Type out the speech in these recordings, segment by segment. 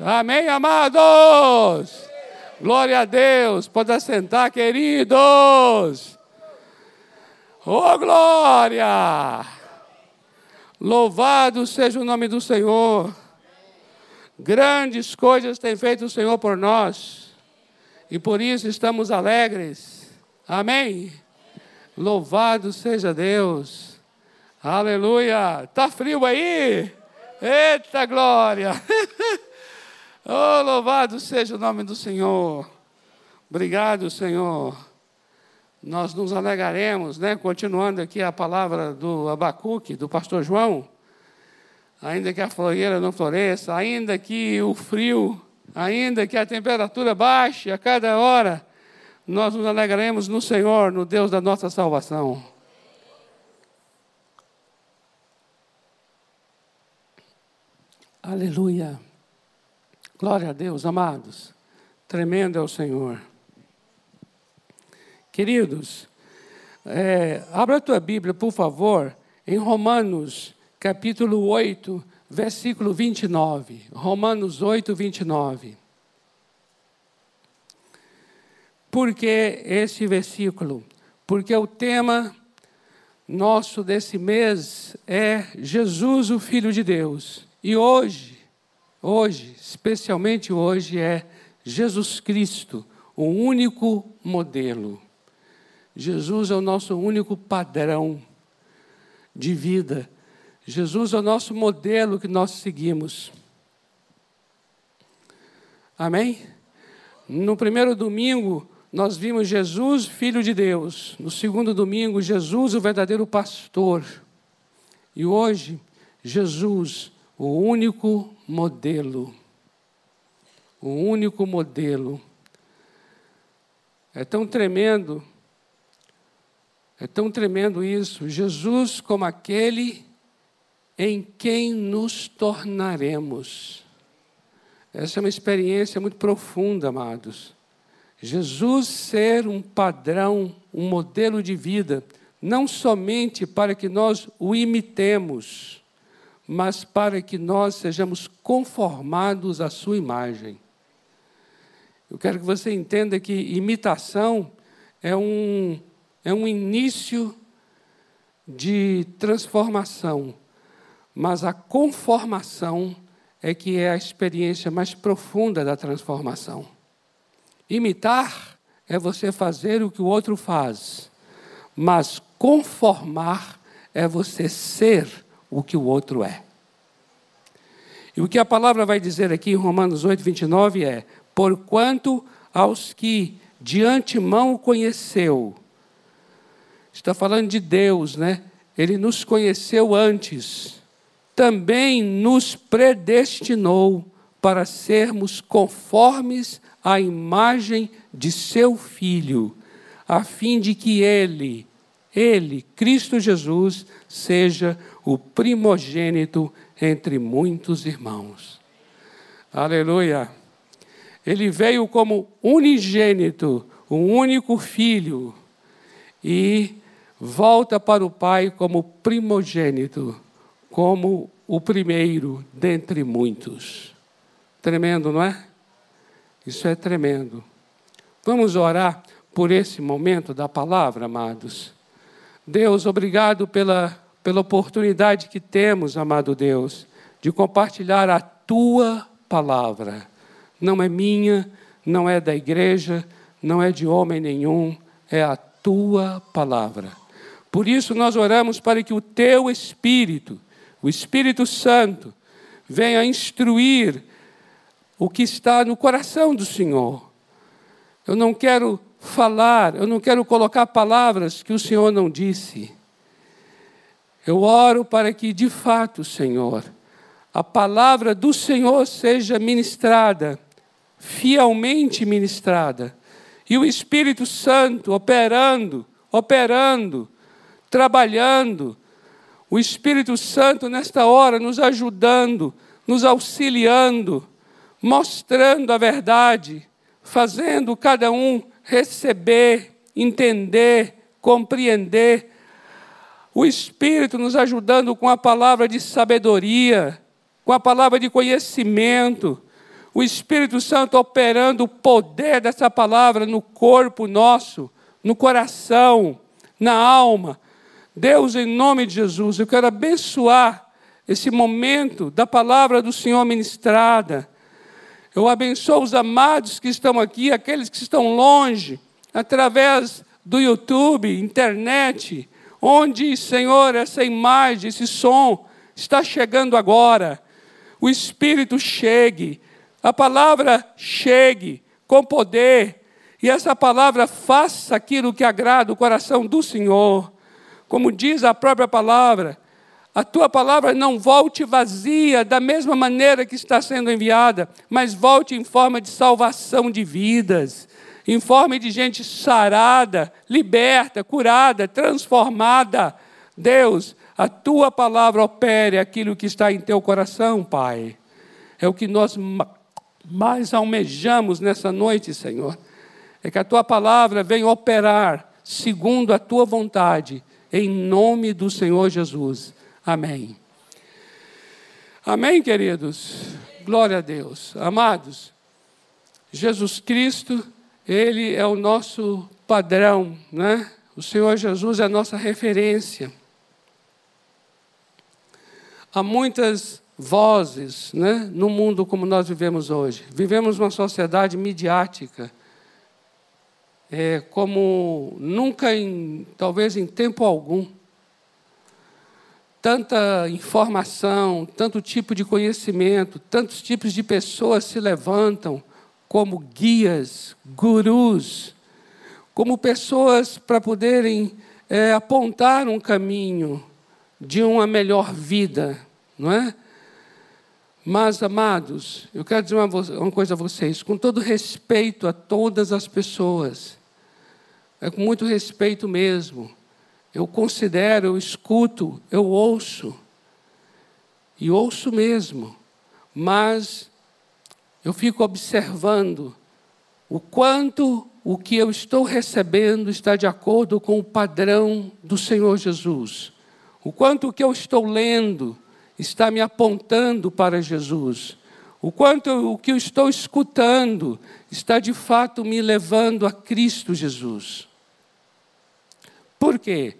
Amém, amados? Glória a Deus. Pode assentar, queridos. Oh, glória! Louvado seja o nome do Senhor. Grandes coisas tem feito o Senhor por nós. E por isso estamos alegres. Amém. Louvado seja Deus. Aleluia. Está frio aí? Eita glória! oh, louvado seja o nome do Senhor. Obrigado, Senhor. Nós nos alegaremos, né? Continuando aqui a palavra do Abacuque, do pastor João. Ainda que a floreira não floresça, ainda que o frio, ainda que a temperatura baixe a cada hora, nós nos alegaremos no Senhor, no Deus da nossa salvação. Aleluia. Glória a Deus, amados. Tremendo é o Senhor. Queridos, é, abra a tua Bíblia, por favor, em Romanos, capítulo 8, versículo 29. Romanos 8, 29. Por que esse versículo? Porque o tema nosso desse mês é Jesus, o Filho de Deus. E hoje, hoje, especialmente hoje, é Jesus Cristo, o único modelo. Jesus é o nosso único padrão de vida. Jesus é o nosso modelo que nós seguimos. Amém? No primeiro domingo, nós vimos Jesus, Filho de Deus. No segundo domingo, Jesus, o verdadeiro pastor. E hoje, Jesus, o único modelo. O único modelo. É tão tremendo, é tão tremendo isso. Jesus como aquele em quem nos tornaremos. Essa é uma experiência muito profunda, amados. Jesus ser um padrão, um modelo de vida, não somente para que nós o imitemos, mas para que nós sejamos conformados à sua imagem. Eu quero que você entenda que imitação é um, é um início de transformação, mas a conformação é que é a experiência mais profunda da transformação. Imitar é você fazer o que o outro faz, mas conformar é você ser o que o outro é. E o que a palavra vai dizer aqui em Romanos 8, 29 é: Porquanto aos que de antemão conheceu, está falando de Deus, né? Ele nos conheceu antes, também nos predestinou para sermos conformes à imagem de seu Filho, a fim de que ele, ele, Cristo Jesus, seja o primogênito entre muitos irmãos. Aleluia. Ele veio como unigênito, o único filho, e volta para o Pai como primogênito, como o primeiro dentre muitos. Tremendo, não é? Isso é tremendo. Vamos orar por esse momento da palavra, amados. Deus, obrigado pela, pela oportunidade que temos, amado Deus, de compartilhar a tua palavra. Não é minha, não é da igreja, não é de homem nenhum, é a tua palavra. Por isso nós oramos para que o teu Espírito, o Espírito Santo, venha instruir o que está no coração do Senhor. Eu não quero falar, eu não quero colocar palavras que o Senhor não disse. Eu oro para que, de fato, Senhor, a palavra do Senhor seja ministrada, fielmente ministrada, e o Espírito Santo operando, operando, trabalhando, o Espírito Santo nesta hora nos ajudando, nos auxiliando, mostrando a verdade, fazendo cada um receber, entender, compreender. O Espírito nos ajudando com a palavra de sabedoria, com a palavra de conhecimento. o Espírito Santo operando o poder dessa palavra no corpo nosso, no coração, na alma. Deus, em nome de Jesus, eu quero abençoar esse momento da palavra do Senhor ministrada. Eu abençoo os amados que estão aqui, aqueles que estão longe, através do YouTube, internet, onde, Senhor, essa imagem, esse som está chegando agora. O Espírito chegue, a palavra chegue com poder, e essa palavra faça aquilo que agrada o coração do Senhor. Como diz a própria palavra, a tua palavra não volte vazia da mesma maneira que está sendo enviada, mas volte em forma de salvação de vidas, em forma de gente sarada, liberta, curada, transformada. Deus, a tua palavra opere aquilo que está em teu coração, Pai. É o que nós mais almejamos nessa noite, Senhor. É que a tua palavra venha operar segundo a tua vontade, em nome do Senhor Jesus. Amém. Amém, queridos? Glória a Deus. Amados, Jesus Cristo, Ele é o nosso padrão, né? O Senhor Jesus é a nossa referência. Há muitas vozes né, no mundo como nós vivemos hoje. Vivemos uma sociedade midiática, é, como nunca, em, talvez em tempo algum tanta informação, tanto tipo de conhecimento, tantos tipos de pessoas se levantam como guias, gurus, como pessoas para poderem é, apontar um caminho de uma melhor vida, não é? Mas, amados, eu quero dizer uma, uma coisa a vocês, com todo respeito a todas as pessoas, é com muito respeito mesmo eu considero, eu escuto, eu ouço. E ouço mesmo. Mas eu fico observando o quanto o que eu estou recebendo está de acordo com o padrão do Senhor Jesus. O quanto o que eu estou lendo está me apontando para Jesus. O quanto o que eu estou escutando está de fato me levando a Cristo Jesus. Por quê?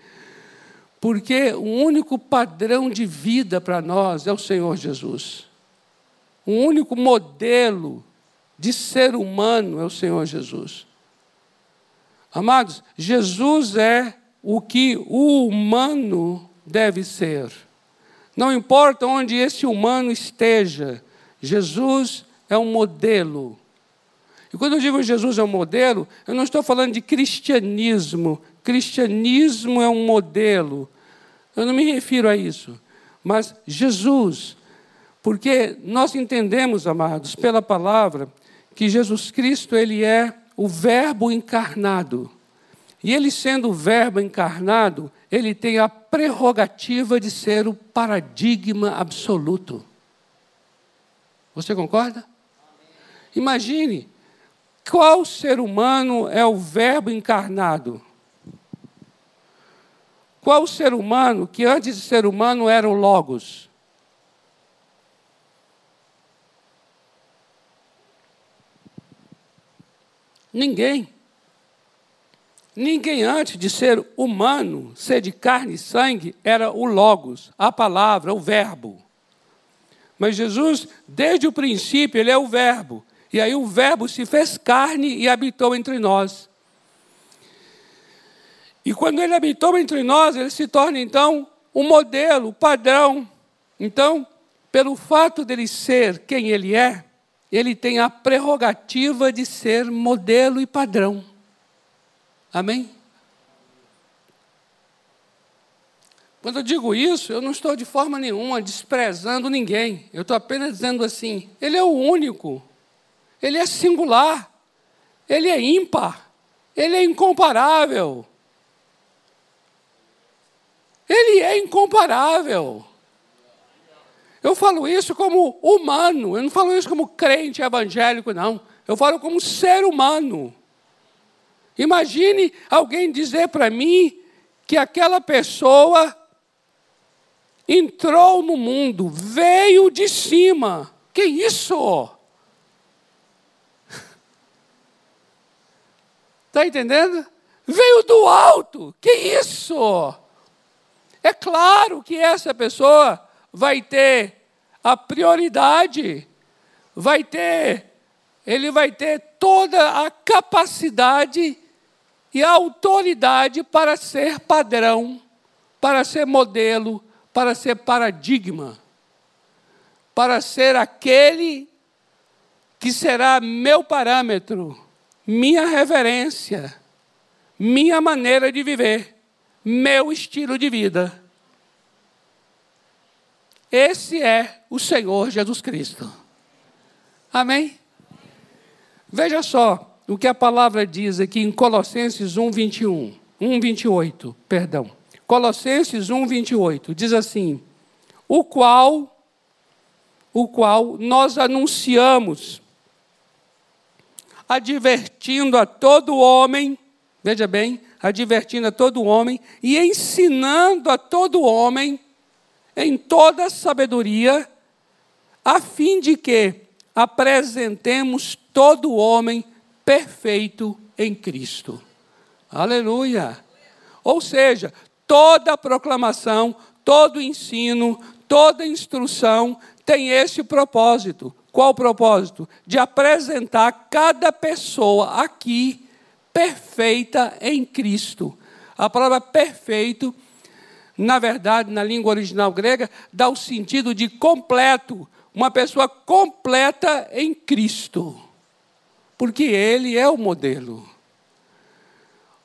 Porque o único padrão de vida para nós é o Senhor Jesus. O único modelo de ser humano é o Senhor Jesus. Amados, Jesus é o que o humano deve ser. Não importa onde esse humano esteja, Jesus é um modelo. E quando eu digo Jesus é um modelo, eu não estou falando de cristianismo, cristianismo é um modelo. Eu não me refiro a isso, mas Jesus, porque nós entendemos, amados, pela palavra, que Jesus Cristo ele é o Verbo encarnado. E ele sendo o Verbo encarnado, ele tem a prerrogativa de ser o paradigma absoluto. Você concorda? Imagine qual ser humano é o Verbo encarnado? Qual o ser humano que antes de ser humano era o Logos? Ninguém. Ninguém antes de ser humano, ser de carne e sangue, era o Logos, a palavra, o Verbo. Mas Jesus, desde o princípio, ele é o Verbo. E aí o Verbo se fez carne e habitou entre nós. E quando ele habitou entre nós, ele se torna então um modelo, padrão. Então, pelo fato dele ser quem ele é, ele tem a prerrogativa de ser modelo e padrão. Amém? Quando eu digo isso, eu não estou de forma nenhuma desprezando ninguém. Eu estou apenas dizendo assim: ele é o único, ele é singular, ele é ímpar, ele é incomparável. Ele é incomparável. Eu falo isso como humano, eu não falo isso como crente evangélico, não. Eu falo como ser humano. Imagine alguém dizer para mim que aquela pessoa entrou no mundo, veio de cima. Que isso? Está entendendo? Veio do alto. Que isso? É claro que essa pessoa vai ter a prioridade, vai ter, ele vai ter toda a capacidade e a autoridade para ser padrão, para ser modelo, para ser paradigma, para ser aquele que será meu parâmetro, minha reverência, minha maneira de viver, meu estilo de vida. Esse é o Senhor Jesus Cristo. Amém? Veja só o que a palavra diz aqui em Colossenses 1, 21. 1, 28, perdão. Colossenses 1, 28, diz assim: O qual, o qual nós anunciamos, advertindo a todo homem, veja bem, advertindo a todo homem e ensinando a todo homem em toda sabedoria, a fim de que apresentemos todo homem perfeito em Cristo. Aleluia! Ou seja, toda proclamação, todo ensino, toda instrução tem esse propósito. Qual o propósito? De apresentar cada pessoa aqui perfeita em Cristo. A palavra perfeito na verdade, na língua original grega, dá o sentido de completo, uma pessoa completa em Cristo, porque Ele é o modelo.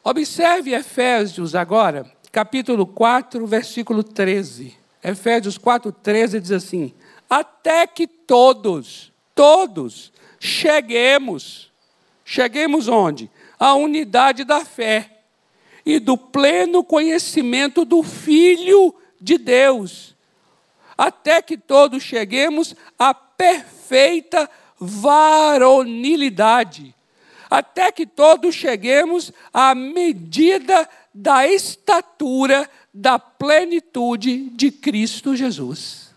Observe Efésios agora, capítulo 4, versículo 13. Efésios 4, 13 diz assim: Até que todos, todos, cheguemos, cheguemos onde? A unidade da fé e do pleno conhecimento do Filho de Deus, até que todos cheguemos à perfeita varonilidade, até que todos cheguemos à medida da estatura da plenitude de Cristo Jesus.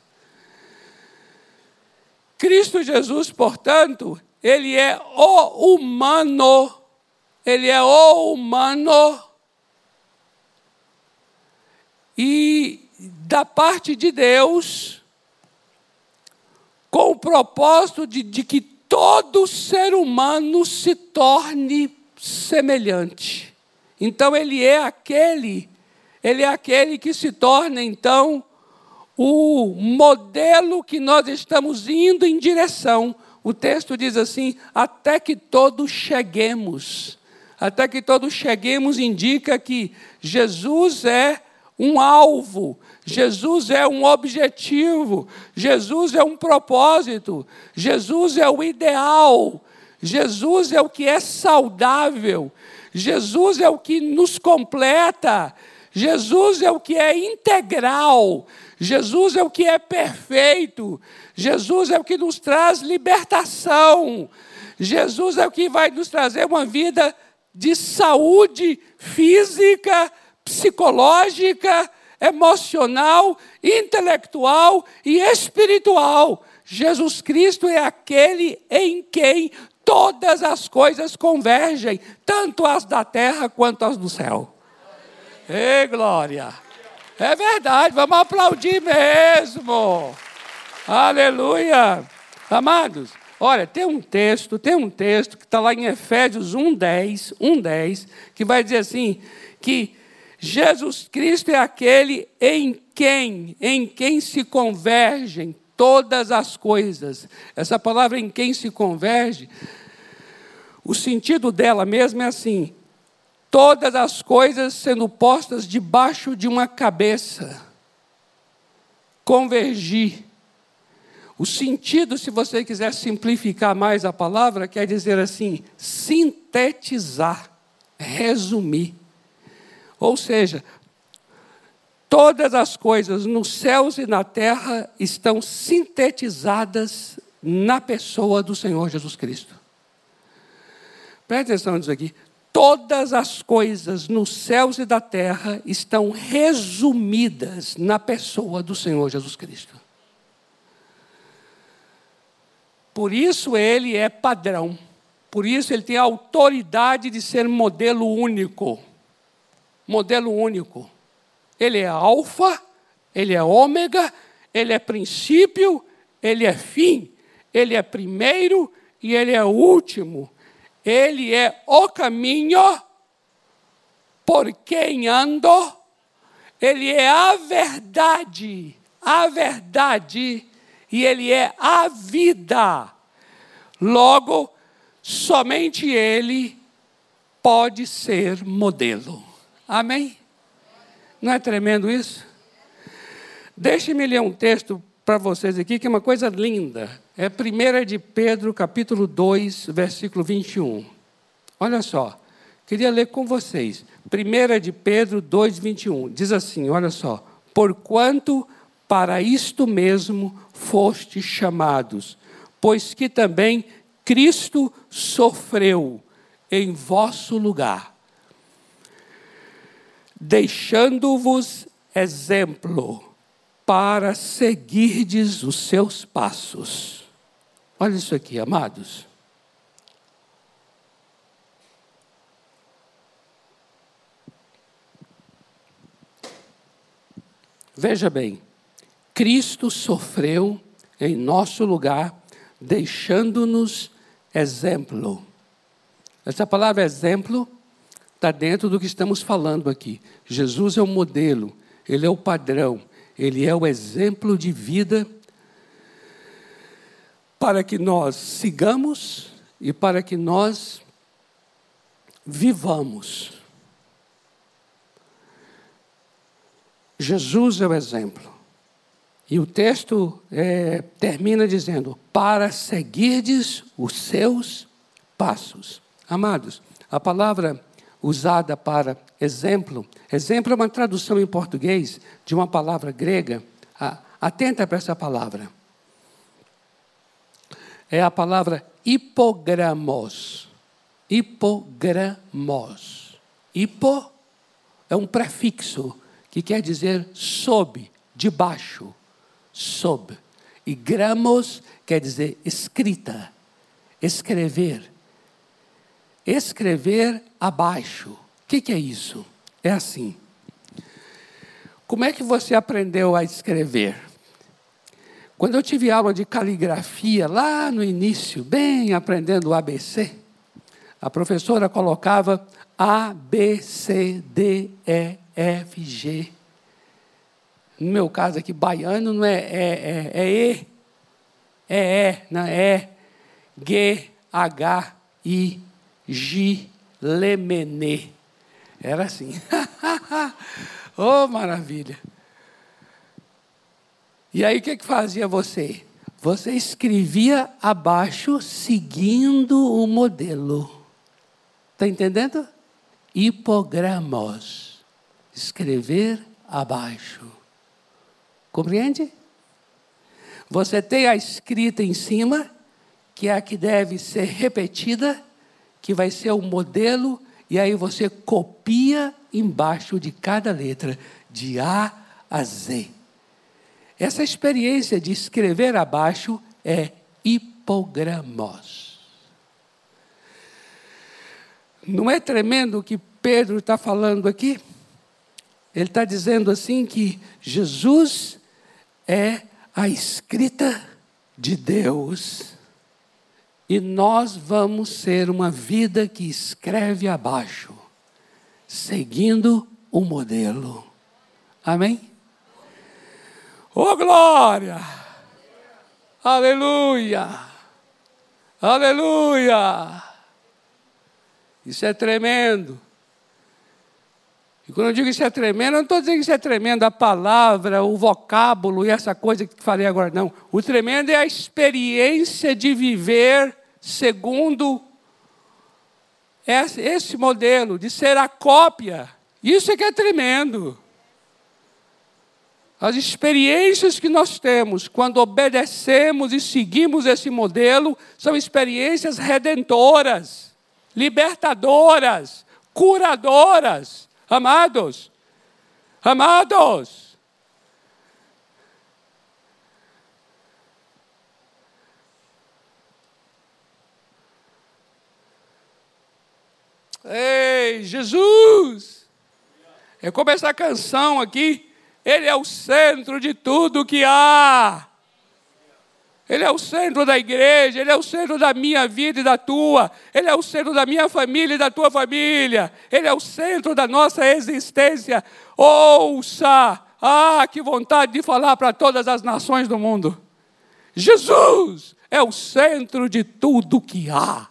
Cristo Jesus, portanto, ele é o humano, ele é humano e da parte de Deus, com o propósito de, de que todo ser humano se torne semelhante. Então ele é aquele, ele é aquele que se torna então o modelo que nós estamos indo em direção. O texto diz assim: até que todos cheguemos. Até que todos cheguemos indica que Jesus é um alvo, Jesus é um objetivo, Jesus é um propósito, Jesus é o ideal, Jesus é o que é saudável, Jesus é o que nos completa, Jesus é o que é integral, Jesus é o que é perfeito, Jesus é o que nos traz libertação, Jesus é o que vai nos trazer uma vida de saúde física, psicológica, emocional, intelectual e espiritual. Jesus Cristo é aquele em quem todas as coisas convergem, tanto as da terra quanto as do céu. Ei, glória! É verdade, vamos aplaudir mesmo. Aleluia! Amados, olha, tem um texto, tem um texto que está lá em Efésios 1,10, 1,10, que vai dizer assim, que Jesus Cristo é aquele em quem, em quem se convergem todas as coisas. Essa palavra em quem se converge, o sentido dela mesmo é assim: todas as coisas sendo postas debaixo de uma cabeça. Convergir. O sentido, se você quiser simplificar mais a palavra, quer dizer assim: sintetizar, resumir. Ou seja, todas as coisas nos céus e na terra estão sintetizadas na pessoa do Senhor Jesus Cristo. Preste atenção nisso aqui. Todas as coisas nos céus e da terra estão resumidas na pessoa do Senhor Jesus Cristo. Por isso ele é padrão. Por isso ele tem a autoridade de ser modelo único. Modelo único. Ele é alfa, ele é ômega, ele é princípio, ele é fim, ele é primeiro e ele é último. Ele é o caminho por quem ando, ele é a verdade, a verdade, e ele é a vida. Logo, somente Ele pode ser modelo. Amém? Não é tremendo isso? Deixe-me ler um texto para vocês aqui, que é uma coisa linda. É 1 de Pedro, capítulo 2, versículo 21. Olha só, queria ler com vocês. 1 de Pedro 2, 21. Diz assim, olha só. Porquanto para isto mesmo foste chamados, pois que também Cristo sofreu em vosso lugar, deixando-vos exemplo para seguirdes os seus passos. Olha isso aqui, amados. Veja bem, Cristo sofreu em nosso lugar, deixando-nos exemplo. Essa palavra exemplo está dentro do que estamos falando aqui. Jesus é o modelo, ele é o padrão, ele é o exemplo de vida para que nós sigamos e para que nós vivamos. Jesus é o exemplo. E o texto é, termina dizendo: para seguirdes os seus passos. Amados, a palavra usada para exemplo, exemplo é uma tradução em português de uma palavra grega. Atenta para essa palavra. É a palavra hipogramos. Hipogramos. Hipo é um prefixo que quer dizer sob, debaixo sob. E gramos quer dizer escrita, escrever. Escrever abaixo. O que, que é isso? É assim. Como é que você aprendeu a escrever? Quando eu tive aula de caligrafia, lá no início, bem aprendendo o ABC, a professora colocava A, B, C, D, E, F, G, no meu caso aqui, baiano não é é, é, é E, é E, não é G, H, I, G, Lemenê. Era assim. oh, maravilha. E aí o que, que fazia você? Você escrevia abaixo seguindo o modelo. Está entendendo? Hipogramos. Escrever abaixo. Compreende? Você tem a escrita em cima, que é a que deve ser repetida, que vai ser o modelo, e aí você copia embaixo de cada letra, de A a Z. Essa experiência de escrever abaixo é hipogramos. Não é tremendo o que Pedro está falando aqui? Ele está dizendo assim que Jesus é a escrita de Deus. E nós vamos ser uma vida que escreve abaixo, seguindo o modelo. Amém? Oh glória! Aleluia! Aleluia! Isso é tremendo. E quando eu digo isso é tremendo, eu não estou dizendo que isso é tremendo a palavra, o vocábulo e essa coisa que falei agora, não. O tremendo é a experiência de viver segundo esse modelo, de ser a cópia. Isso é que é tremendo. As experiências que nós temos quando obedecemos e seguimos esse modelo são experiências redentoras, libertadoras, curadoras Amados, amados. Ei, Jesus! É como essa canção aqui. Ele é o centro de tudo que há. Ele é o centro da igreja, Ele é o centro da minha vida e da tua, Ele é o centro da minha família e da tua família, Ele é o centro da nossa existência. Ouça! Ah, que vontade de falar para todas as nações do mundo. Jesus é o centro de tudo que há.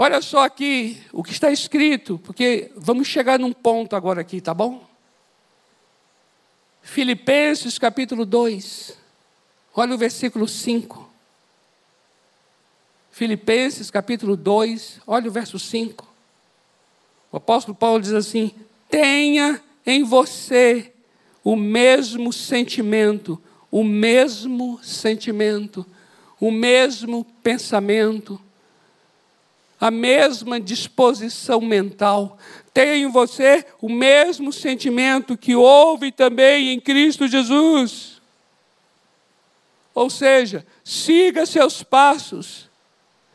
Olha só aqui o que está escrito, porque vamos chegar num ponto agora aqui, tá bom? Filipenses capítulo 2, olha o versículo 5. Filipenses capítulo 2, olha o verso 5. O apóstolo Paulo diz assim: tenha em você o mesmo sentimento, o mesmo sentimento, o mesmo pensamento a mesma disposição mental. Tenha em você o mesmo sentimento que houve também em Cristo Jesus. Ou seja, siga seus passos,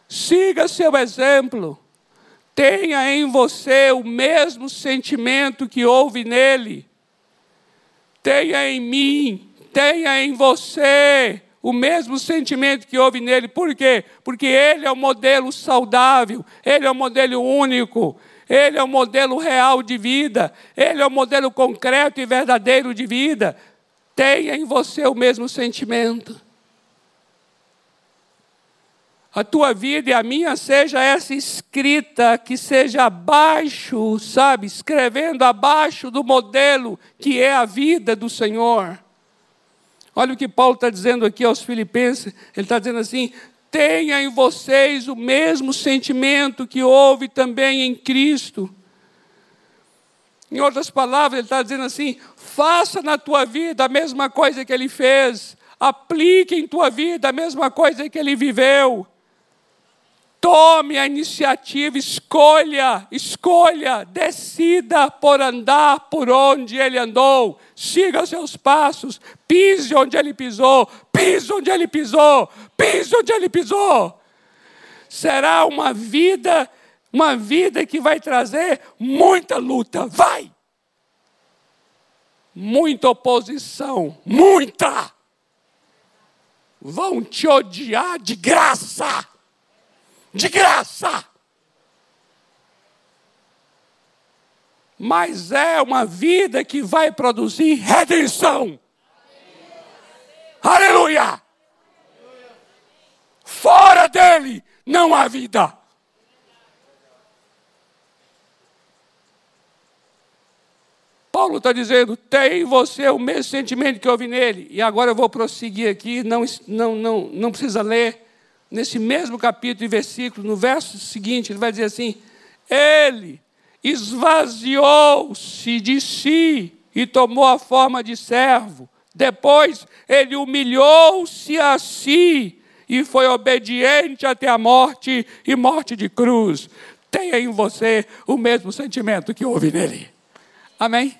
siga seu exemplo, tenha em você o mesmo sentimento que houve nele, tenha em mim, tenha em você o mesmo sentimento que houve nele. Por quê? Porque ele é o modelo saudável, ele é o modelo único, ele é o modelo real de vida, ele é o modelo concreto e verdadeiro de vida. Tenha em você o mesmo sentimento. A tua vida e a minha seja essa escrita que seja abaixo, sabe, escrevendo abaixo do modelo que é a vida do Senhor. Olha o que Paulo está dizendo aqui aos Filipenses. Ele está dizendo assim: tenha em vocês o mesmo sentimento que houve também em Cristo. Em outras palavras, ele está dizendo assim: faça na tua vida a mesma coisa que ele fez, aplique em tua vida a mesma coisa que ele viveu. Tome a iniciativa, escolha, escolha, decida por andar por onde ele andou, siga seus passos, pise onde ele pisou, pise onde ele pisou, pise onde ele pisou. Será uma vida, uma vida que vai trazer muita luta, vai. Muita oposição, muita. Vão te odiar de graça de graça. Mas é uma vida que vai produzir redenção. Aleluia! Fora dele não há vida. Paulo está dizendo: tem você o mesmo sentimento que houve nele. E agora eu vou prosseguir aqui, não, não, não, não precisa ler nesse mesmo capítulo e versículo, no verso seguinte, ele vai dizer assim: Ele esvaziou-se de si e tomou a forma de servo. Depois, ele humilhou-se a si e foi obediente até a morte e morte de cruz. Tenha em você o mesmo sentimento que houve nele. Amém?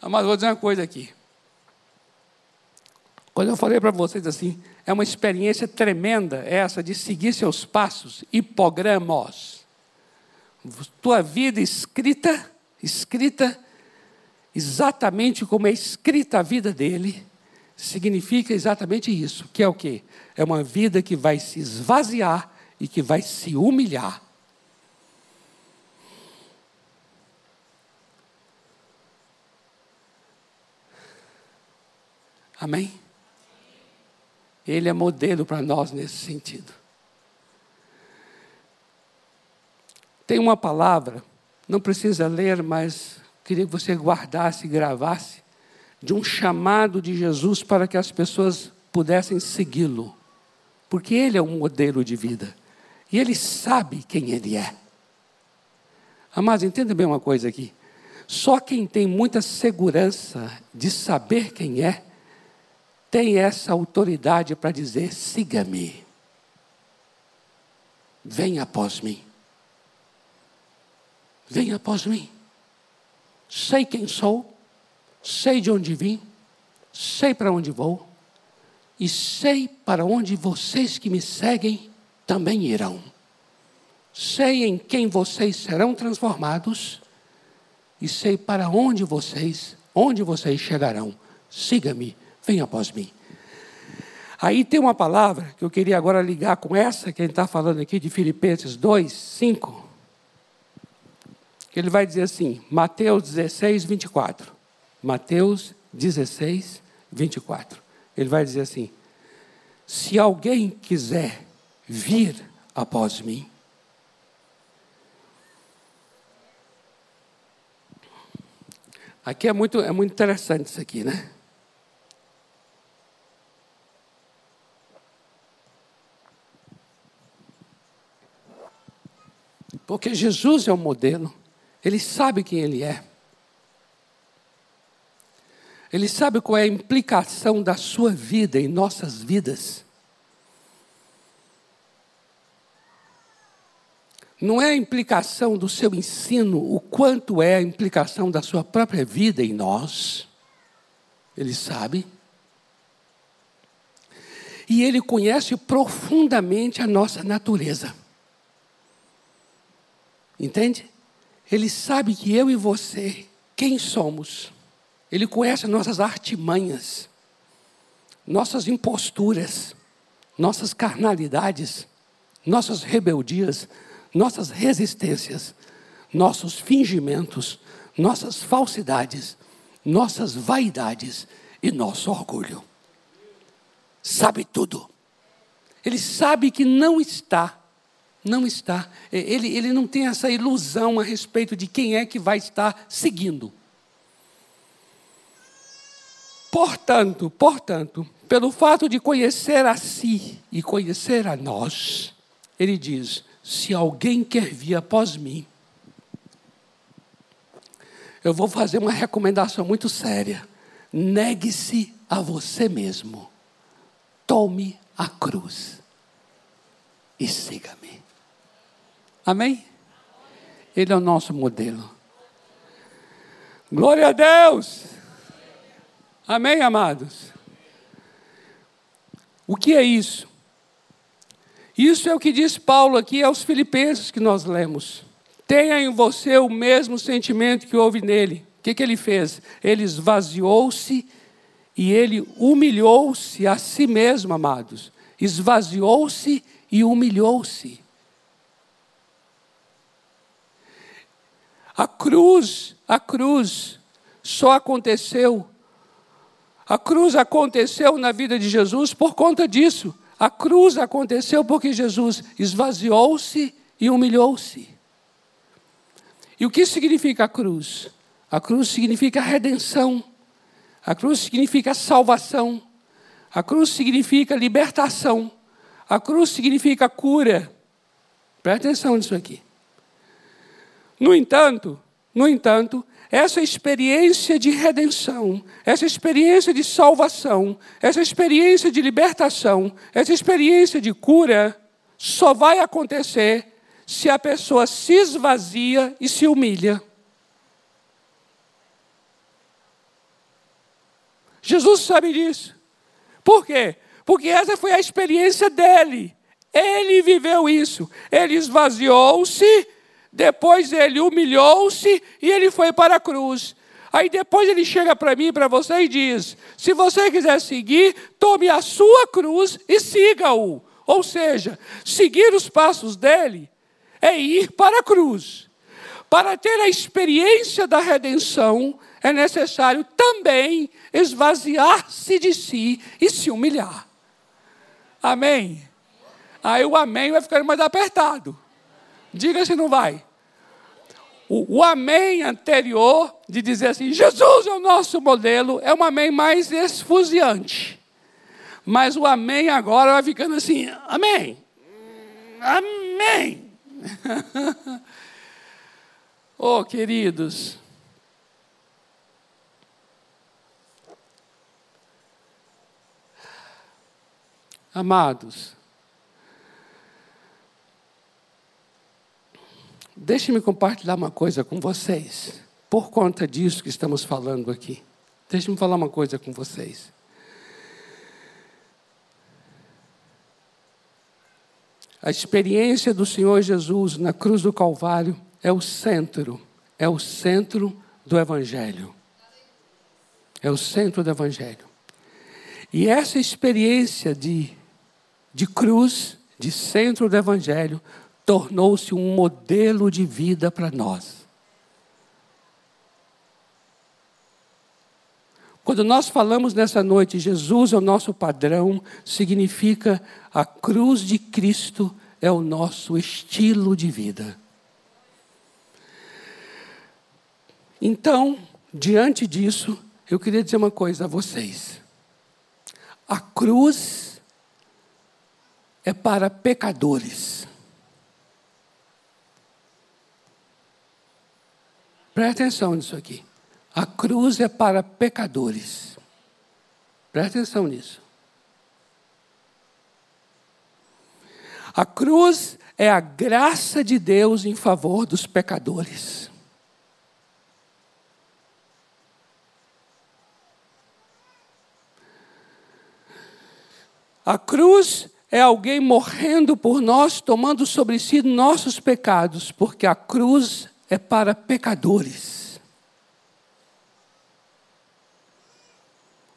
Mas vou dizer uma coisa aqui. Quando eu falei para vocês assim, é uma experiência tremenda essa de seguir seus passos, hipogramos. Tua vida escrita, escrita exatamente como é escrita a vida dele, significa exatamente isso, que é o quê? É uma vida que vai se esvaziar e que vai se humilhar. Amém? Ele é modelo para nós nesse sentido. Tem uma palavra, não precisa ler, mas queria que você guardasse e gravasse, de um chamado de Jesus para que as pessoas pudessem segui-lo. Porque ele é um modelo de vida. E ele sabe quem ele é. Amados, entenda bem uma coisa aqui. Só quem tem muita segurança de saber quem é, tem essa autoridade para dizer: siga-me, venha após mim, venha após mim, sei quem sou, sei de onde vim, sei para onde vou, e sei para onde vocês que me seguem também irão. Sei em quem vocês serão transformados, e sei para onde vocês, onde vocês chegarão. Siga-me, venha após mim. Aí tem uma palavra que eu queria agora ligar com essa, que a gente está falando aqui de Filipenses 2, 5 que ele vai dizer assim, Mateus 16, 24. Mateus 16, 24. Ele vai dizer assim: Se alguém quiser vir após mim, Aqui é muito, é muito interessante isso aqui, né? Porque Jesus é o modelo. Ele sabe quem ele é. Ele sabe qual é a implicação da sua vida em nossas vidas. Não é a implicação do seu ensino, o quanto é a implicação da sua própria vida em nós. Ele sabe. E ele conhece profundamente a nossa natureza. Entende? Ele sabe que eu e você, quem somos. Ele conhece nossas artimanhas, nossas imposturas, nossas carnalidades, nossas rebeldias, nossas resistências, nossos fingimentos, nossas falsidades, nossas vaidades e nosso orgulho. Sabe tudo. Ele sabe que não está não está. É, ele, ele não tem essa ilusão a respeito de quem é que vai estar seguindo. Portanto, portanto, pelo fato de conhecer a si e conhecer a nós, ele diz: se alguém quer vir após mim, eu vou fazer uma recomendação muito séria. Negue-se a você mesmo. Tome a cruz e siga-me. Amém? Ele é o nosso modelo. Glória a Deus! Amém, amados? O que é isso? Isso é o que diz Paulo aqui aos Filipenses que nós lemos. Tenha em você o mesmo sentimento que houve nele. O que, que ele fez? Ele esvaziou-se e ele humilhou-se a si mesmo, amados. Esvaziou-se e humilhou-se. A cruz, a cruz só aconteceu. A cruz aconteceu na vida de Jesus por conta disso. A cruz aconteceu porque Jesus esvaziou-se e humilhou-se. E o que significa a cruz? A cruz significa redenção. A cruz significa salvação. A cruz significa libertação. A cruz significa cura. Presta atenção nisso aqui. No entanto, no entanto, essa experiência de redenção, essa experiência de salvação, essa experiência de libertação, essa experiência de cura, só vai acontecer se a pessoa se esvazia e se humilha. Jesus sabe disso. Por quê? Porque essa foi a experiência dele. Ele viveu isso. Ele esvaziou-se depois ele humilhou-se e ele foi para a cruz. Aí depois ele chega para mim, para você e diz: se você quiser seguir, tome a sua cruz e siga-o. Ou seja, seguir os passos dele é ir para a cruz. Para ter a experiência da redenção, é necessário também esvaziar-se de si e se humilhar. Amém? Aí o amém vai ficando mais apertado. Diga se não vai. O, o, amém anterior, de dizer assim, Jesus é o nosso modelo, é um amém mais esfuziante. Mas o amém agora vai ficando assim, amém. Amém. oh, queridos. Amados, Deixe-me compartilhar uma coisa com vocês. por conta disso que estamos falando aqui. Deixe-me falar uma coisa com vocês. A experiência do Senhor Jesus na cruz do Calvário é o centro, é o centro do Evangelho. É o centro do Evangelho. E essa experiência de, de cruz, de centro do Evangelho, tornou-se um modelo de vida para nós. Quando nós falamos nessa noite, Jesus é o nosso padrão, significa a cruz de Cristo é o nosso estilo de vida. Então, diante disso, eu queria dizer uma coisa a vocês. A cruz é para pecadores. Presta atenção nisso aqui. A cruz é para pecadores. Presta atenção nisso. A cruz é a graça de Deus em favor dos pecadores. A cruz é alguém morrendo por nós, tomando sobre si nossos pecados, porque a cruz é para pecadores.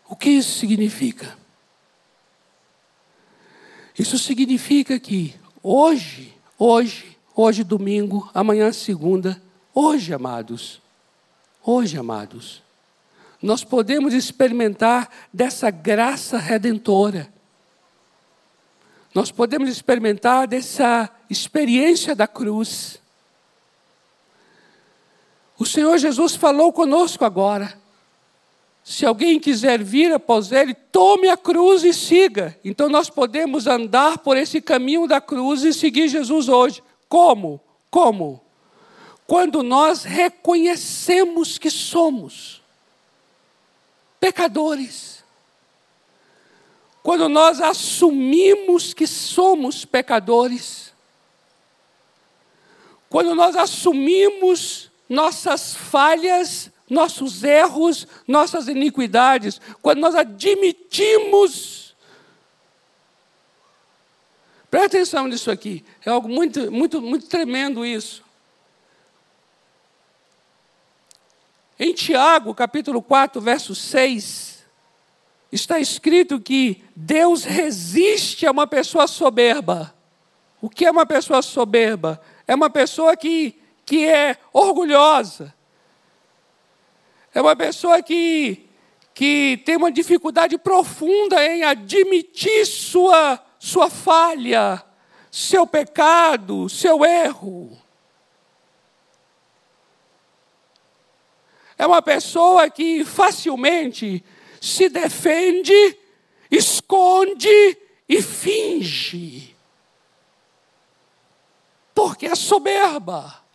O que isso significa? Isso significa que hoje, hoje, hoje domingo, amanhã segunda, hoje, amados, hoje, amados, nós podemos experimentar dessa graça redentora. Nós podemos experimentar dessa experiência da cruz. O Senhor Jesus falou conosco agora. Se alguém quiser vir após ele, tome a cruz e siga. Então nós podemos andar por esse caminho da cruz e seguir Jesus hoje. Como? Como? Quando nós reconhecemos que somos pecadores. Quando nós assumimos que somos pecadores. Quando nós assumimos nossas falhas nossos erros, nossas iniquidades, quando nós admitimos. Presta atenção nisso aqui, é algo muito, muito, muito tremendo isso. Em Tiago, capítulo 4, verso 6, está escrito que Deus resiste a uma pessoa soberba. O que é uma pessoa soberba? É uma pessoa que, que é orgulhosa, é uma pessoa que, que tem uma dificuldade profunda em admitir sua, sua falha, seu pecado, seu erro. É uma pessoa que facilmente se defende, esconde e finge. Porque é soberba.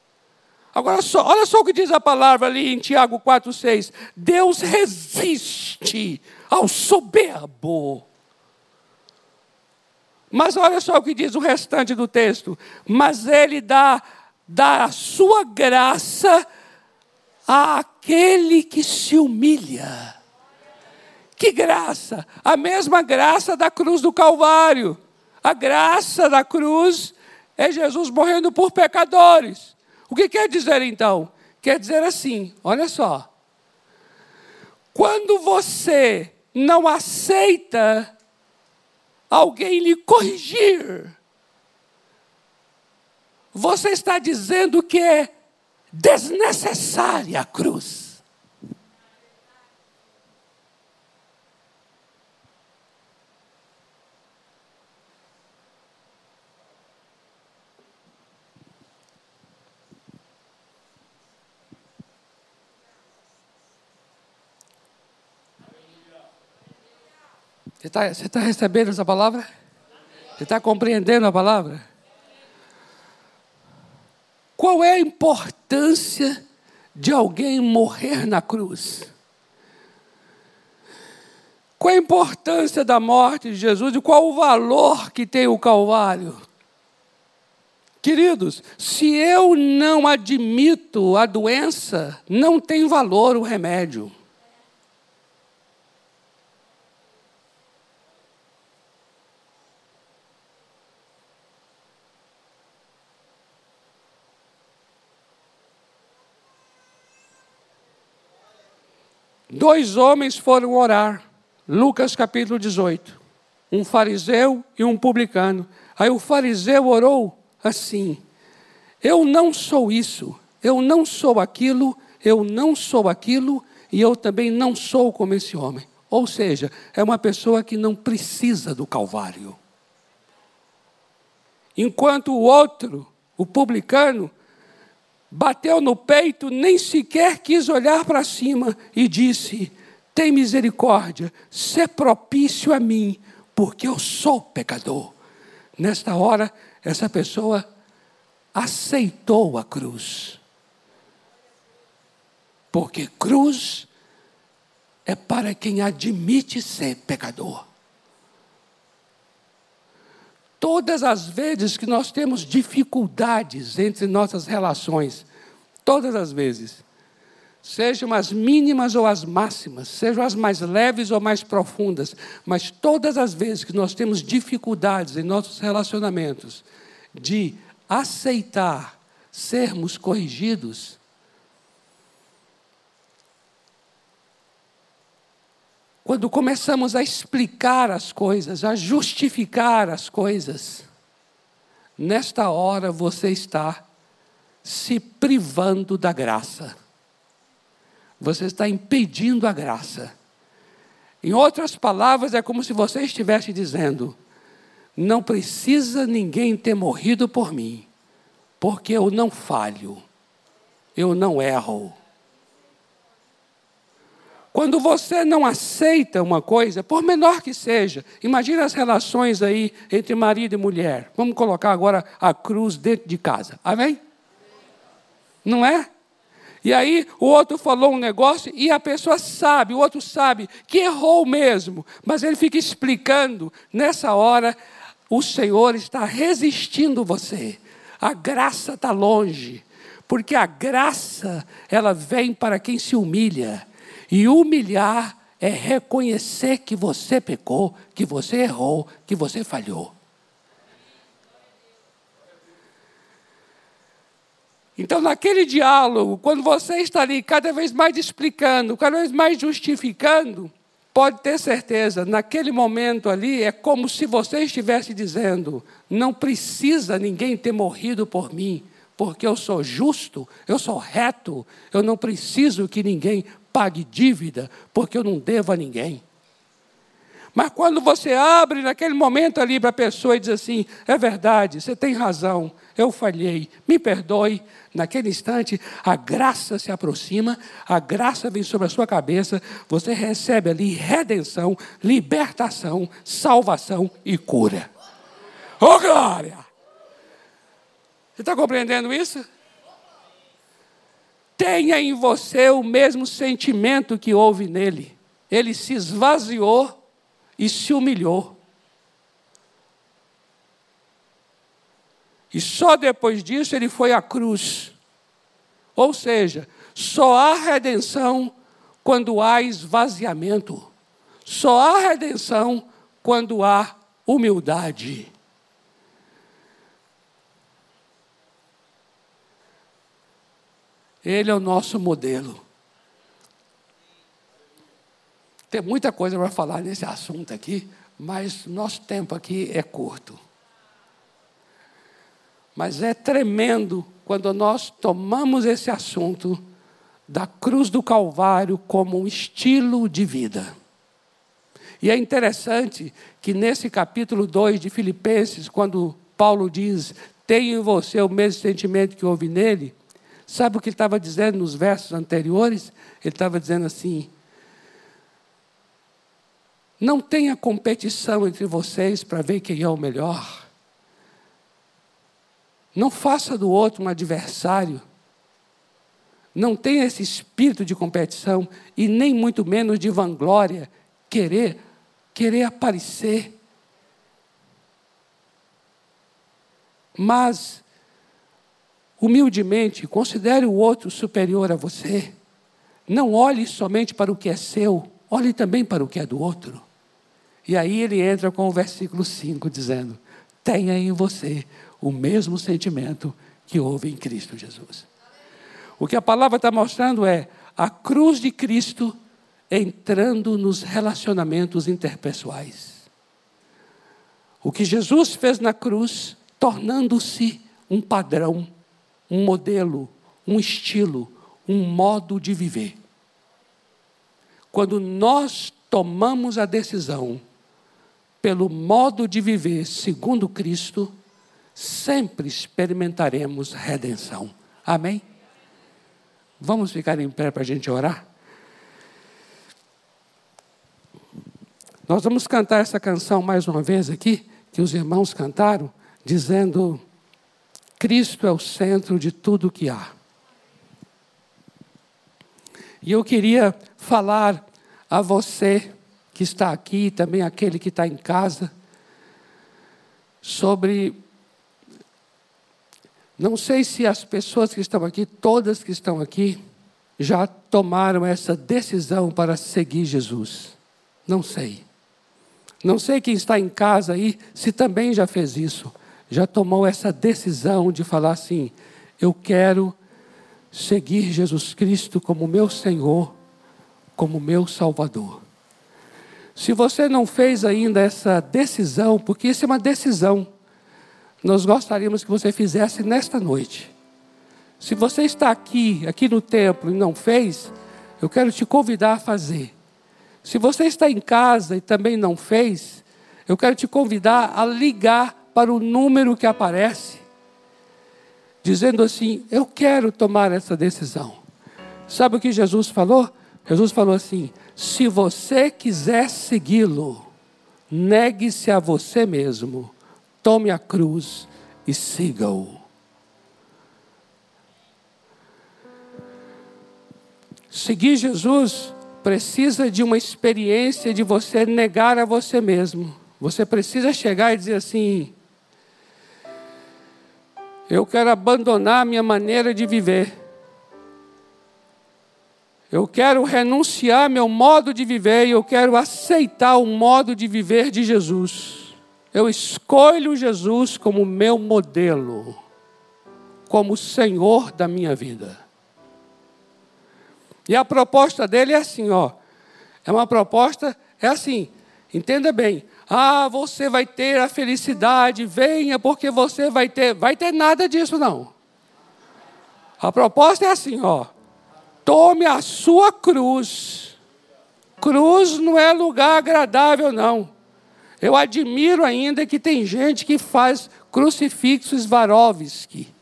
Agora, só, olha só o que diz a palavra ali em Tiago 4,6. Deus resiste ao soberbo. Mas olha só o que diz o restante do texto. Mas ele dá, dá a sua graça àquele que se humilha. Que graça! A mesma graça da cruz do Calvário. A graça da cruz é Jesus morrendo por pecadores. O que quer dizer então? Quer dizer assim: olha só. Quando você não aceita alguém lhe corrigir, você está dizendo que é desnecessária a cruz. Você está tá recebendo essa palavra? Você está compreendendo a palavra? Qual é a importância de alguém morrer na cruz? Qual a importância da morte de Jesus e qual o valor que tem o Calvário? Queridos, se eu não admito a doença, não tem valor o remédio. Dois homens foram orar, Lucas capítulo 18. Um fariseu e um publicano. Aí o fariseu orou assim: Eu não sou isso, eu não sou aquilo, eu não sou aquilo e eu também não sou como esse homem. Ou seja, é uma pessoa que não precisa do Calvário. Enquanto o outro, o publicano, bateu no peito, nem sequer quis olhar para cima e disse: Tem misericórdia, sê propício a mim, porque eu sou pecador. Nesta hora, essa pessoa aceitou a cruz. Porque cruz é para quem admite ser pecador. Todas as vezes que nós temos dificuldades entre nossas relações, todas as vezes, sejam as mínimas ou as máximas, sejam as mais leves ou mais profundas, mas todas as vezes que nós temos dificuldades em nossos relacionamentos de aceitar sermos corrigidos, quando começamos a explicar as coisas, a justificar as coisas, nesta hora você está se privando da graça você está impedindo a graça. Em outras palavras, é como se você estivesse dizendo: não precisa ninguém ter morrido por mim, porque eu não falho, eu não erro. Quando você não aceita uma coisa, por menor que seja, imagine as relações aí entre marido e mulher. Vamos colocar agora a cruz dentro de casa. Amém? Não é? E aí o outro falou um negócio e a pessoa sabe, o outro sabe que errou mesmo, mas ele fica explicando. Nessa hora, o Senhor está resistindo você. A graça está longe, porque a graça ela vem para quem se humilha. E humilhar é reconhecer que você pecou, que você errou, que você falhou. Então, naquele diálogo, quando você está ali cada vez mais explicando, cada vez mais justificando, pode ter certeza, naquele momento ali é como se você estivesse dizendo: não precisa ninguém ter morrido por mim, porque eu sou justo, eu sou reto, eu não preciso que ninguém pague dívida, porque eu não devo a ninguém. Mas quando você abre naquele momento ali para a pessoa e diz assim: é verdade, você tem razão, eu falhei, me perdoe. Naquele instante, a graça se aproxima, a graça vem sobre a sua cabeça, você recebe ali redenção, libertação, salvação e cura. Oh, glória! Você está compreendendo isso? Tenha em você o mesmo sentimento que houve nele. Ele se esvaziou e se humilhou. E só depois disso ele foi à cruz. Ou seja, só há redenção quando há esvaziamento. Só há redenção quando há humildade. Ele é o nosso modelo. Tem muita coisa para falar nesse assunto aqui, mas nosso tempo aqui é curto. Mas é tremendo quando nós tomamos esse assunto da cruz do Calvário como um estilo de vida. E é interessante que nesse capítulo 2 de Filipenses, quando Paulo diz: Tenha em você o mesmo sentimento que houve nele, sabe o que ele estava dizendo nos versos anteriores? Ele estava dizendo assim: não tenha competição entre vocês para ver quem é o melhor. Não faça do outro um adversário. Não tenha esse espírito de competição e nem muito menos de vanglória, querer, querer aparecer. Mas humildemente, considere o outro superior a você. Não olhe somente para o que é seu, olhe também para o que é do outro. E aí ele entra com o versículo 5 dizendo: Tenha em você o mesmo sentimento que houve em Cristo Jesus. O que a palavra está mostrando é a cruz de Cristo entrando nos relacionamentos interpessoais. O que Jesus fez na cruz, tornando-se um padrão, um modelo, um estilo, um modo de viver. Quando nós tomamos a decisão pelo modo de viver segundo Cristo, sempre experimentaremos redenção. Amém? Vamos ficar em pé para a gente orar? Nós vamos cantar essa canção mais uma vez aqui, que os irmãos cantaram, dizendo: Cristo é o centro de tudo que há. E eu queria falar a você que está aqui, também aquele que está em casa, sobre. Não sei se as pessoas que estão aqui, todas que estão aqui, já tomaram essa decisão para seguir Jesus. Não sei. Não sei quem está em casa aí se também já fez isso, já tomou essa decisão de falar assim: eu quero seguir Jesus Cristo como meu Senhor, como meu Salvador. Se você não fez ainda essa decisão, porque isso é uma decisão, nós gostaríamos que você fizesse nesta noite. Se você está aqui, aqui no templo e não fez, eu quero te convidar a fazer. Se você está em casa e também não fez, eu quero te convidar a ligar para o número que aparece, dizendo assim: Eu quero tomar essa decisão. Sabe o que Jesus falou? Jesus falou assim: Se você quiser segui-lo, negue-se a você mesmo, tome a cruz e siga-o. Seguir Jesus precisa de uma experiência de você negar a você mesmo. Você precisa chegar e dizer assim: Eu quero abandonar a minha maneira de viver. Eu quero renunciar meu modo de viver e eu quero aceitar o modo de viver de Jesus. Eu escolho Jesus como meu modelo, como Senhor da minha vida. E a proposta dele é assim, ó. É uma proposta, é assim, entenda bem. Ah, você vai ter a felicidade, venha porque você vai ter. Vai ter nada disso, não. A proposta é assim, ó. Tome a sua cruz. Cruz não é lugar agradável, não. Eu admiro ainda que tem gente que faz crucifixos Swarovski.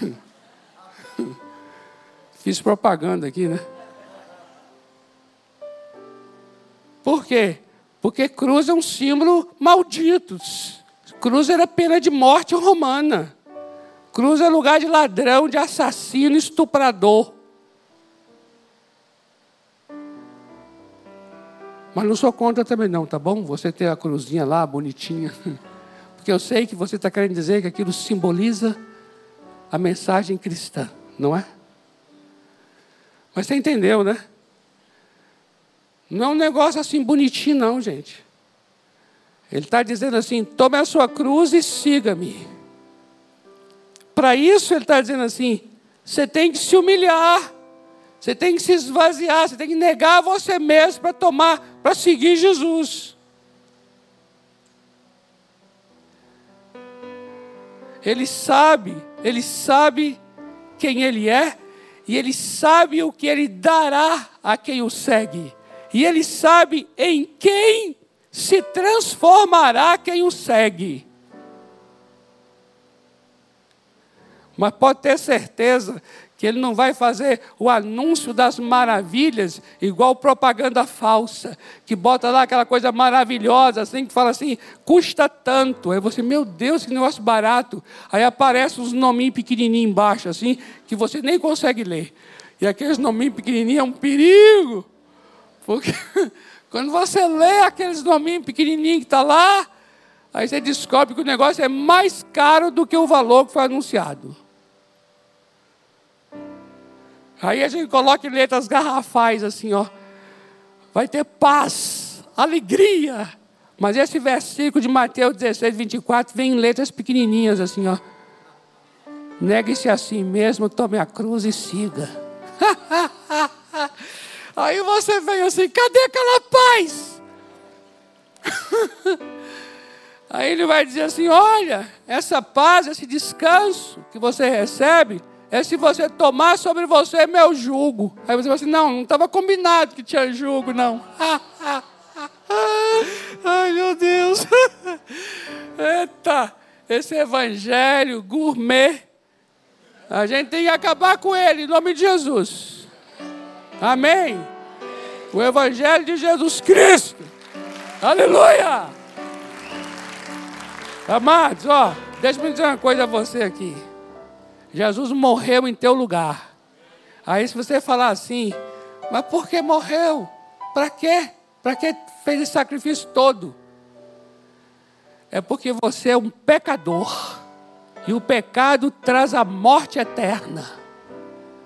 Fiz propaganda aqui, né? Por quê? Porque cruz é um símbolo maldito. Cruz era pena de morte romana. Cruz é lugar de ladrão, de assassino, estuprador. Mas não sou contra também não, tá bom? Você ter a cruzinha lá, bonitinha. Porque eu sei que você está querendo dizer que aquilo simboliza a mensagem cristã, não é? Mas você entendeu, né? Não é um negócio assim bonitinho, não, gente. Ele está dizendo assim: tome a sua cruz e siga-me. Para isso, ele está dizendo assim: você tem que se humilhar, você tem que se esvaziar, você tem que negar você mesmo para tomar, para seguir Jesus. Ele sabe, ele sabe quem ele é e ele sabe o que ele dará a quem o segue, e ele sabe em quem se transformará quem o segue. Mas pode ter certeza que ele não vai fazer o anúncio das maravilhas igual propaganda falsa, que bota lá aquela coisa maravilhosa, assim, que fala assim, custa tanto. Aí você, meu Deus, que negócio barato. Aí aparece uns nominhos pequenininhos embaixo, assim, que você nem consegue ler. E aqueles nominhos pequenininhos é um perigo. Porque quando você lê aqueles nominhos pequenininhos que está lá, Aí você descobre que o negócio é mais caro do que o valor que foi anunciado. Aí a gente coloca em letras garrafais assim, ó. Vai ter paz, alegria. Mas esse versículo de Mateus 16, 24 vem em letras pequenininhas assim, ó. Negue-se a si mesmo, tome a cruz e siga. Aí você vem assim, cadê aquela paz? Aí ele vai dizer assim: olha, essa paz, esse descanso que você recebe, é se você tomar sobre você meu jugo. Aí você vai assim: não, não estava combinado que tinha jugo, não. Ai, meu Deus. Eita, esse evangelho gourmet a gente tem que acabar com ele, em nome de Jesus. Amém. O Evangelho de Jesus Cristo. Aleluia. Amados, ó, deixa eu dizer uma coisa a você aqui. Jesus morreu em teu lugar. Aí se você falar assim, mas por que morreu? Para quê? Para que fez esse sacrifício todo? É porque você é um pecador e o pecado traz a morte eterna.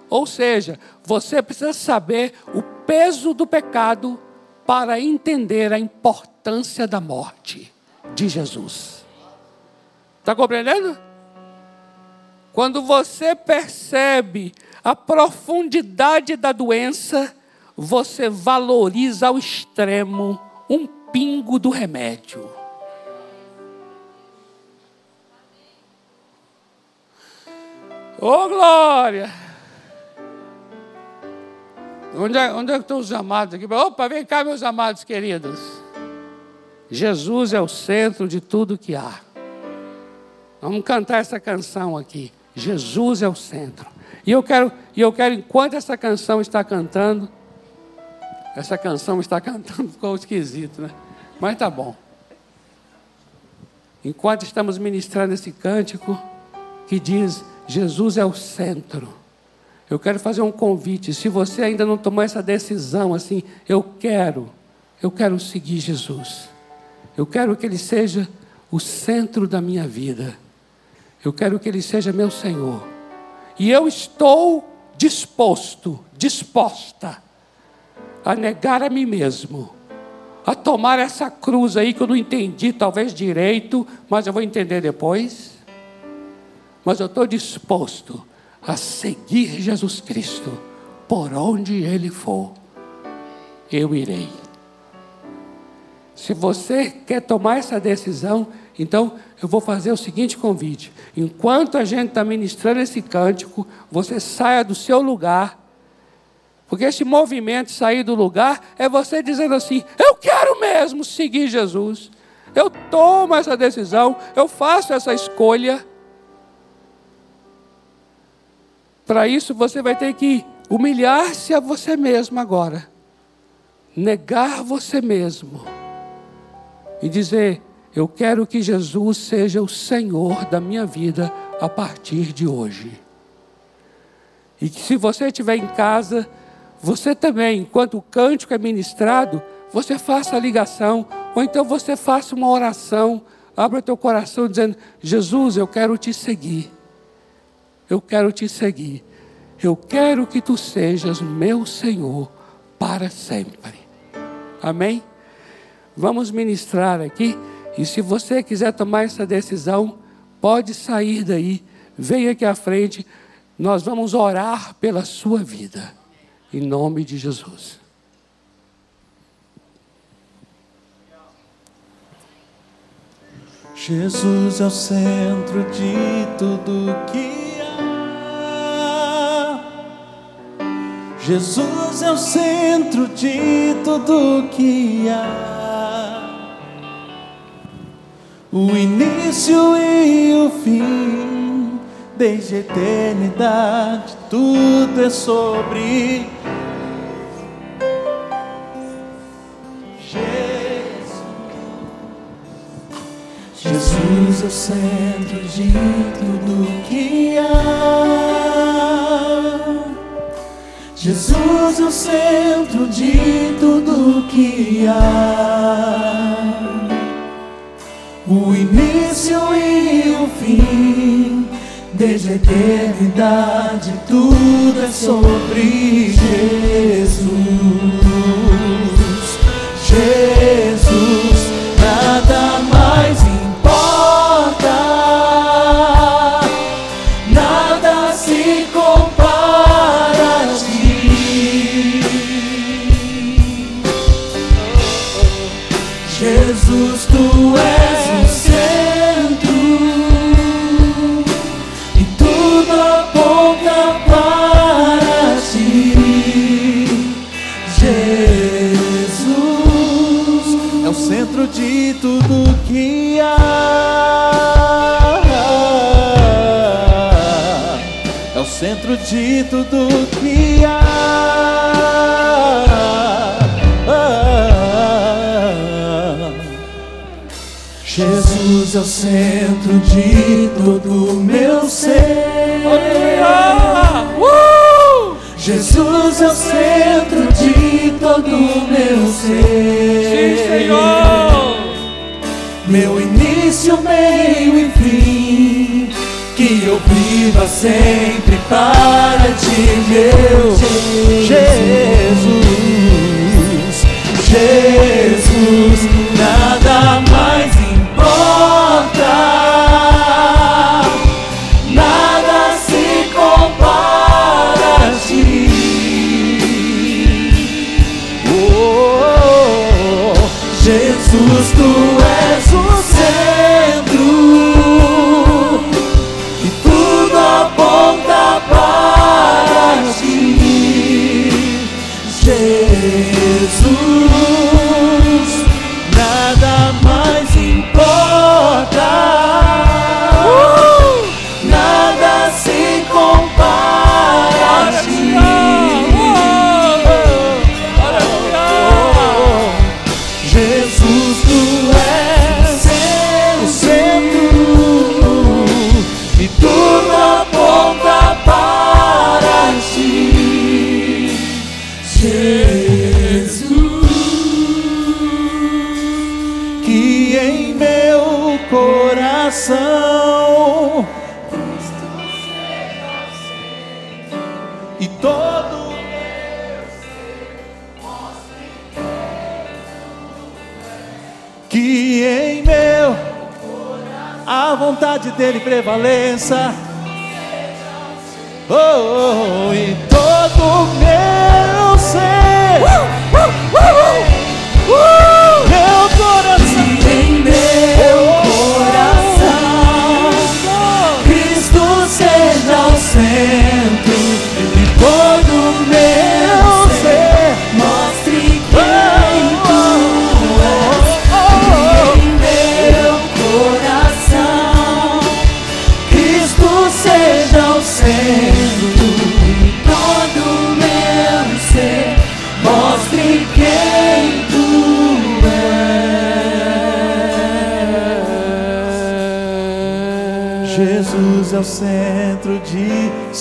Ou seja, você precisa saber o peso do pecado para entender a importância da morte de Jesus. Está compreendendo? Quando você percebe a profundidade da doença, você valoriza ao extremo um pingo do remédio. Ô oh, glória! Onde é, onde é que estão os amados aqui? Opa, vem cá, meus amados queridos. Jesus é o centro de tudo que há. Vamos cantar essa canção aqui. Jesus é o centro. E eu quero, e eu quero enquanto essa canção está cantando, essa canção está cantando, ficou esquisito, né? Mas tá bom. Enquanto estamos ministrando esse cântico que diz Jesus é o centro. Eu quero fazer um convite. Se você ainda não tomou essa decisão, assim, eu quero, eu quero seguir Jesus. Eu quero que Ele seja o centro da minha vida. Eu quero que Ele seja meu Senhor. E eu estou disposto, disposta a negar a mim mesmo, a tomar essa cruz aí que eu não entendi, talvez direito, mas eu vou entender depois mas eu estou disposto a seguir Jesus Cristo por onde Ele for, eu irei. Se você quer tomar essa decisão, então eu vou fazer o seguinte convite: enquanto a gente está ministrando esse cântico, você saia do seu lugar, porque esse movimento sair do lugar é você dizendo assim: eu quero mesmo seguir Jesus, eu tomo essa decisão, eu faço essa escolha. Para isso você vai ter que humilhar-se a você mesmo agora, negar você mesmo e dizer: Eu quero que Jesus seja o Senhor da minha vida a partir de hoje. E que se você estiver em casa, você também, enquanto o cântico é ministrado, você faça a ligação, ou então você faça uma oração, abra teu coração dizendo: Jesus, eu quero te seguir. Eu quero te seguir. Eu quero que tu sejas meu Senhor para sempre. Amém? Vamos ministrar aqui. E se você quiser tomar essa decisão, pode sair daí. Venha aqui à frente. Nós vamos orar pela sua vida. Em nome de Jesus. Jesus é o centro de tudo que Jesus é o centro de tudo que há. O início e o fim, desde a eternidade, tudo é sobre Jesus. Jesus é o centro de tudo que há. Jesus é o centro de tudo que há. o início e o fim. Desde a eternidade tudo é sobre Jesus. Jesus, tudo que há. Jesus é o centro de todo o meu ser. Jesus é o centro de todo o meu ser. Sim, Senhor! Meu início, meio e fim. Eu viva sempre para ti, meu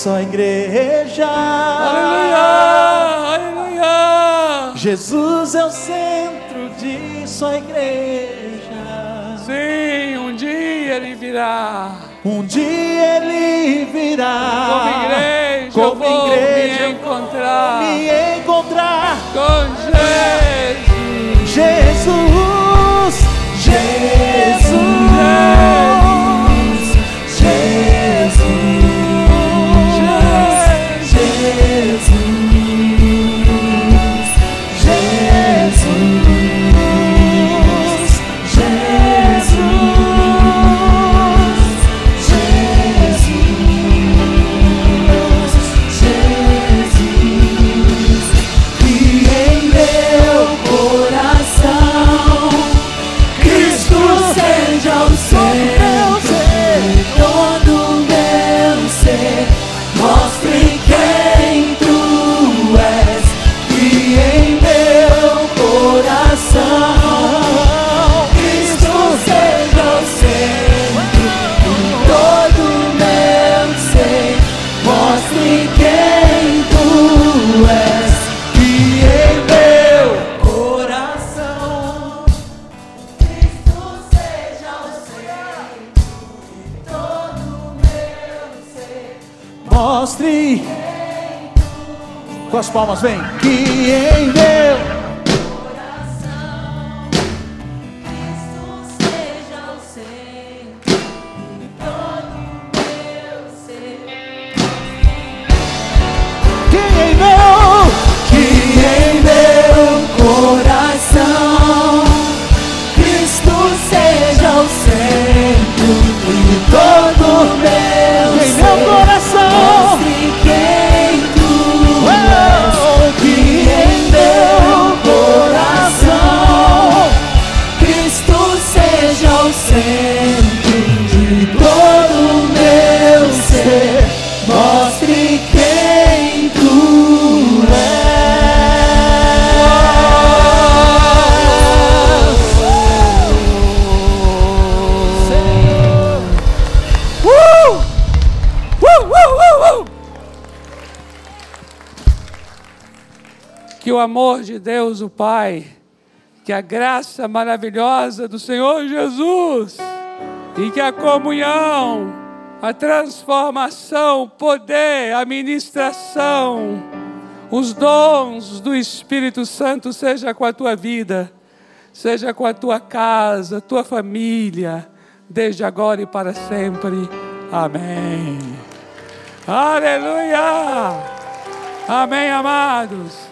só igreja. Aleluia! Aleluia! Jesus é o centro de só igreja. Sim, um dia ele virá. Um dia ele virá. Como igreja, eu Como vou igreja, me encontrar me encontrar. com Com as palmas, vem. Que em meu amor de Deus, o Pai, que a graça maravilhosa do Senhor Jesus e que a comunhão, a transformação, o poder, a ministração, os dons do Espírito Santo seja com a tua vida, seja com a tua casa, tua família, desde agora e para sempre. Amém. Aleluia! Amém, amados.